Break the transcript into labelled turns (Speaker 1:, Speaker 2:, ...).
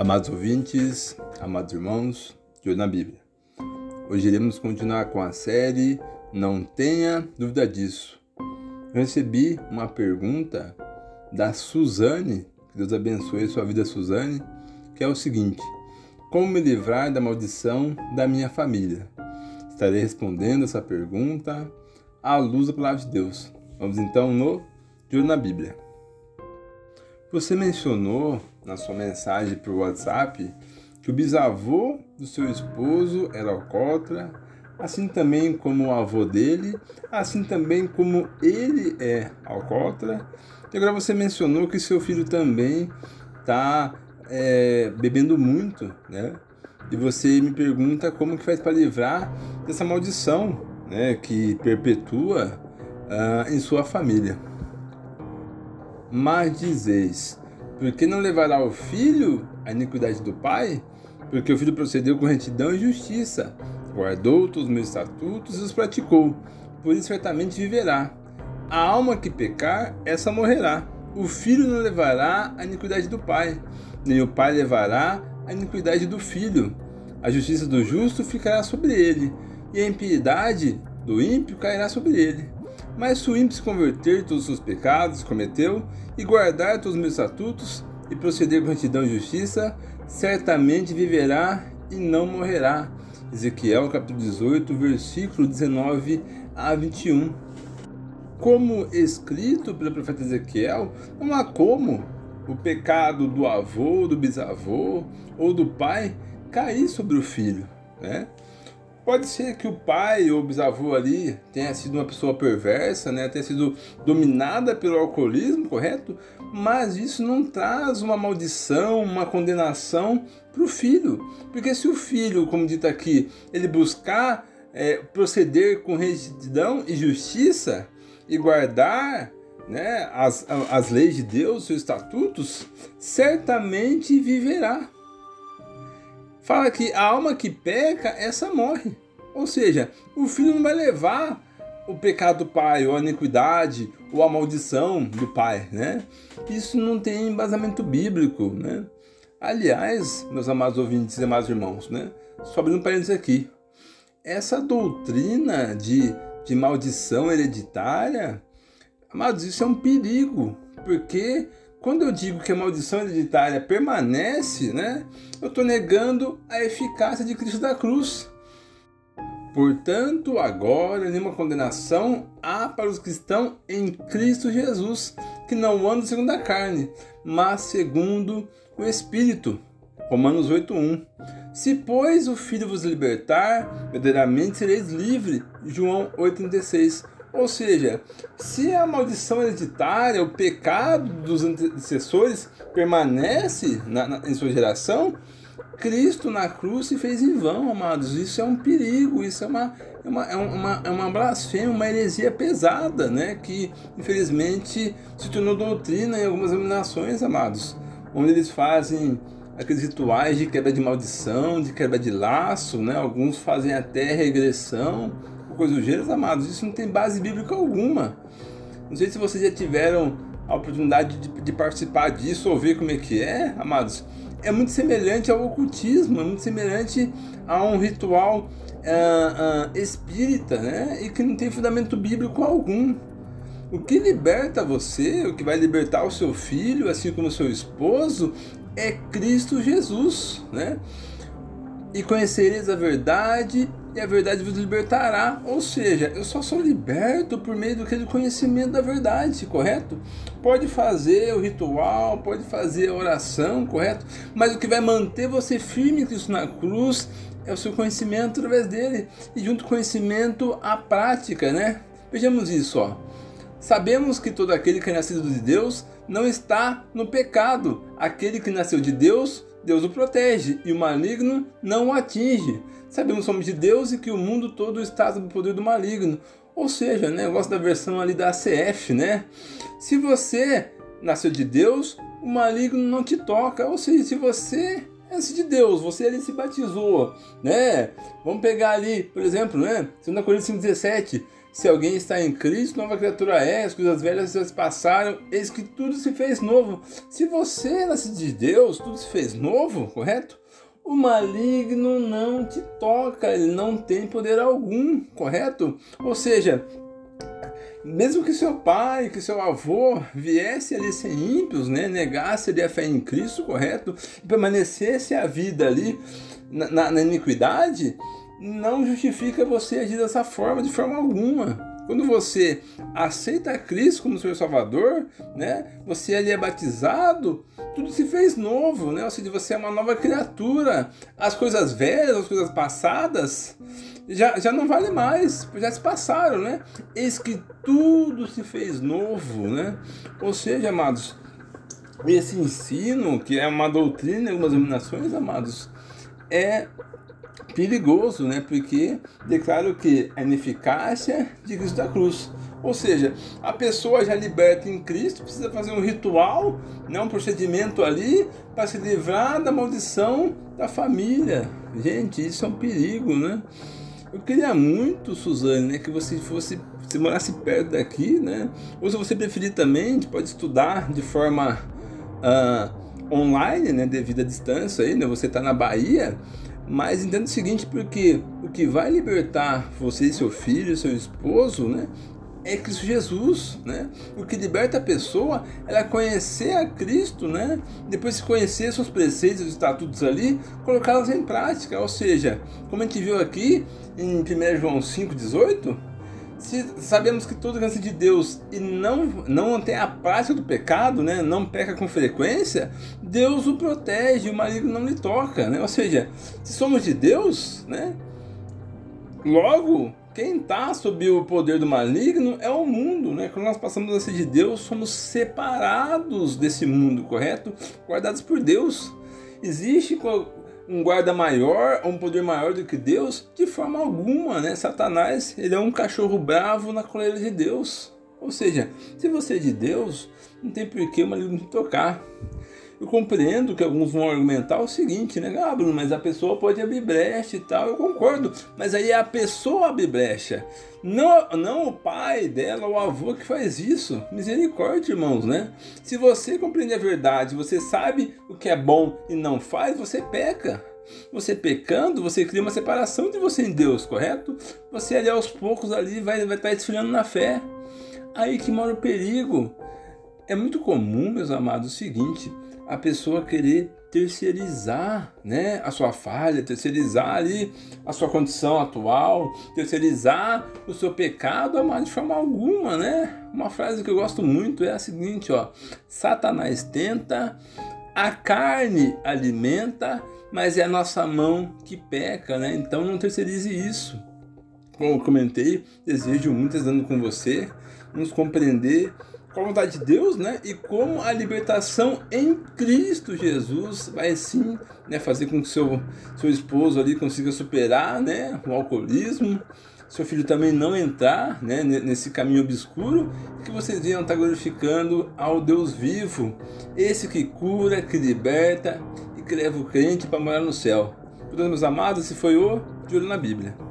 Speaker 1: Amados ouvintes, amados irmãos, de hoje na Bíblia. Hoje iremos continuar com a série Não Tenha Dúvida Disso. Eu recebi uma pergunta da Suzane, que Deus abençoe sua vida, Suzane, que é o seguinte: Como me livrar da maldição da minha família? Estarei respondendo essa pergunta à luz da palavra de Deus. Vamos então no De hoje na Bíblia. Você mencionou na sua mensagem o WhatsApp que o bisavô do seu esposo era alcoólatra, assim também como o avô dele, assim também como ele é alcoólatra. E agora você mencionou que seu filho também está é, bebendo muito, né? E você me pergunta como que faz para livrar dessa maldição, né, que perpetua uh, em sua família. Mas dizeis: Por que não levará o filho a iniquidade do pai? Porque o filho procedeu com retidão e justiça, guardou todos os meus estatutos e os praticou. Por isso certamente viverá. A alma que pecar, essa morrerá. O filho não levará a iniquidade do pai, nem o pai levará a iniquidade do filho. A justiça do justo ficará sobre ele, e a impiedade do ímpio cairá sobre ele. Mas se o ímpio se converter de todos os seus pecados que cometeu, e guardar todos os meus estatutos, e proceder com retidão e justiça, certamente viverá e não morrerá. Ezequiel capítulo 18, versículo 19 a 21. Como escrito pelo profeta Ezequiel, não há como o pecado do avô, do bisavô ou do pai cair sobre o filho, né? Pode ser que o pai ou bisavô ali tenha sido uma pessoa perversa, né? tenha sido dominada pelo alcoolismo, correto? Mas isso não traz uma maldição, uma condenação para o filho. Porque se o filho, como dito aqui, ele buscar é, proceder com retidão e justiça e guardar né, as, as leis de Deus, seus estatutos, certamente viverá fala que a alma que peca, essa morre. Ou seja, o filho não vai levar o pecado do pai, ou a iniquidade, ou a maldição do pai, né? Isso não tem embasamento bíblico, né? Aliás, meus amados ouvintes e amados irmãos, né? Só abrindo um parênteses aqui. Essa doutrina de, de maldição hereditária, amados, isso é um perigo, porque quando eu digo que a maldição hereditária permanece, né, eu estou negando a eficácia de Cristo da cruz. Portanto, agora nenhuma condenação há para os que estão em Cristo Jesus, que não andam segundo a carne, mas segundo o Espírito. Romanos 8:1. Se pois o Filho vos libertar, verdadeiramente sereis livres. João 8:36. Ou seja, se a maldição hereditária, o pecado dos antecessores permanece na, na, em sua geração, Cristo na cruz se fez em vão, amados. Isso é um perigo, isso é uma, é uma, é uma, é uma blasfêmia, uma heresia pesada, né? Que infelizmente se tornou doutrina em algumas denominações, amados, onde eles fazem aqueles rituais de quebra de maldição, de quebra de laço, né? Alguns fazem até regressão coisa do gênero, amados, isso não tem base bíblica alguma. Não sei se vocês já tiveram a oportunidade de, de, participar disso ou ver como é que é, amados. É muito semelhante ao ocultismo, é muito semelhante a um ritual uh, uh, espírita, né? E que não tem fundamento bíblico algum. O que liberta você, o que vai libertar o seu filho, assim como o seu esposo, é Cristo Jesus, né? E conhecereis a verdade, e a verdade vos libertará. Ou seja, eu só sou liberto por meio do conhecimento da verdade, correto? Pode fazer o ritual, pode fazer a oração, correto? Mas o que vai manter você firme Cristo na cruz é o seu conhecimento através dele. E junto com o conhecimento, a prática, né? Vejamos isso, ó. Sabemos que todo aquele que é nascido de Deus não está no pecado. Aquele que nasceu de Deus Deus o protege e o maligno não o atinge. Sabemos que somos de Deus e que o mundo todo está sob o poder do maligno. Ou seja, né, eu gosto da versão ali da ACF, né? Se você nasceu de Deus, o maligno não te toca. Ou seja, se você é de Deus, você ali se batizou, né? Vamos pegar ali, por exemplo, né? 2 Coríntios 5,17. Se alguém está em Cristo, nova criatura é, as coisas velhas já passaram, eis que tudo se fez novo. Se você nasce de Deus, tudo se fez novo, correto? O maligno não te toca, ele não tem poder algum, correto? Ou seja, mesmo que seu pai, que seu avô viesse ali ser ímpios, né, negasse ali a fé em Cristo, correto? E permanecesse a vida ali na, na, na iniquidade, não justifica você agir dessa forma, de forma alguma. Quando você aceita Cristo como seu Salvador, né? Você ali é batizado, tudo se fez novo, né? Ou seja, você é uma nova criatura. As coisas velhas, as coisas passadas, já, já não vale mais, já se passaram, né? Eis que tudo se fez novo, né? Ou seja, amados, esse ensino, que é uma doutrina, algumas iluminações, amados, é perigoso, né? Porque declara que a ineficácia de Cristo da cruz. Ou seja, a pessoa já liberta em Cristo precisa fazer um ritual, né, um procedimento ali para se livrar da maldição da família. Gente, isso é um perigo, né? Eu queria muito, Suzane, né, que você fosse, se morasse perto daqui, né? Ou se você preferir também, pode estudar de forma uh, online, né, devido à distância aí, né? Você está na Bahia, mas entenda o seguinte, porque o que vai libertar você e seu filho, seu esposo, né? É Cristo Jesus, né? O que liberta a pessoa é conhecer a Cristo, né? Depois de conhecer seus preceitos e estatutos ali, colocá-los em prática. Ou seja, como a gente viu aqui em 1 João 5,18, se sabemos que todo criança de Deus e não, não tem a prática do pecado, né, não peca com frequência, Deus o protege, o maligno não lhe toca. Né? Ou seja, se somos de Deus, né, logo quem está sob o poder do maligno é o mundo. Né? Quando nós passamos a ser de Deus, somos separados desse mundo, correto? Guardados por Deus. Existe um guarda maior, um poder maior do que Deus? De forma alguma, né? Satanás, ele é um cachorro bravo na coleira de Deus. Ou seja, se você é de Deus, não tem por que o maligno te tocar. Eu compreendo que alguns vão argumentar o seguinte, né? Ah, Bruno, mas a pessoa pode abrir brecha e tal. Eu concordo, mas aí é a pessoa abrir brecha. Não, não o pai dela, o avô que faz isso. Misericórdia, irmãos, né? Se você compreende a verdade, você sabe o que é bom e não faz, você peca. Você pecando, você cria uma separação de você em Deus, correto? Você ali aos poucos ali vai, estar desfilando na fé. Aí que mora o perigo. É muito comum, meus amados, o seguinte: a pessoa querer terceirizar né, a sua falha, terceirizar ali a sua condição atual, terceirizar o seu pecado, amado, de forma alguma, né? Uma frase que eu gosto muito é a seguinte, ó: Satanás tenta, a carne alimenta, mas é a nossa mão que peca, né? Então não terceirize isso. Como eu comentei, desejo muito estando com você, nos compreender com a vontade de Deus, né? E como a libertação em Cristo Jesus vai sim né, fazer com que seu, seu esposo ali consiga superar né, o alcoolismo, seu filho também não entrar né, nesse caminho obscuro, que vocês venham estar glorificando ao Deus vivo, esse que cura, que liberta e que leva o crente para morar no céu. Portanto, meus amados, esse foi o De Olho na Bíblia.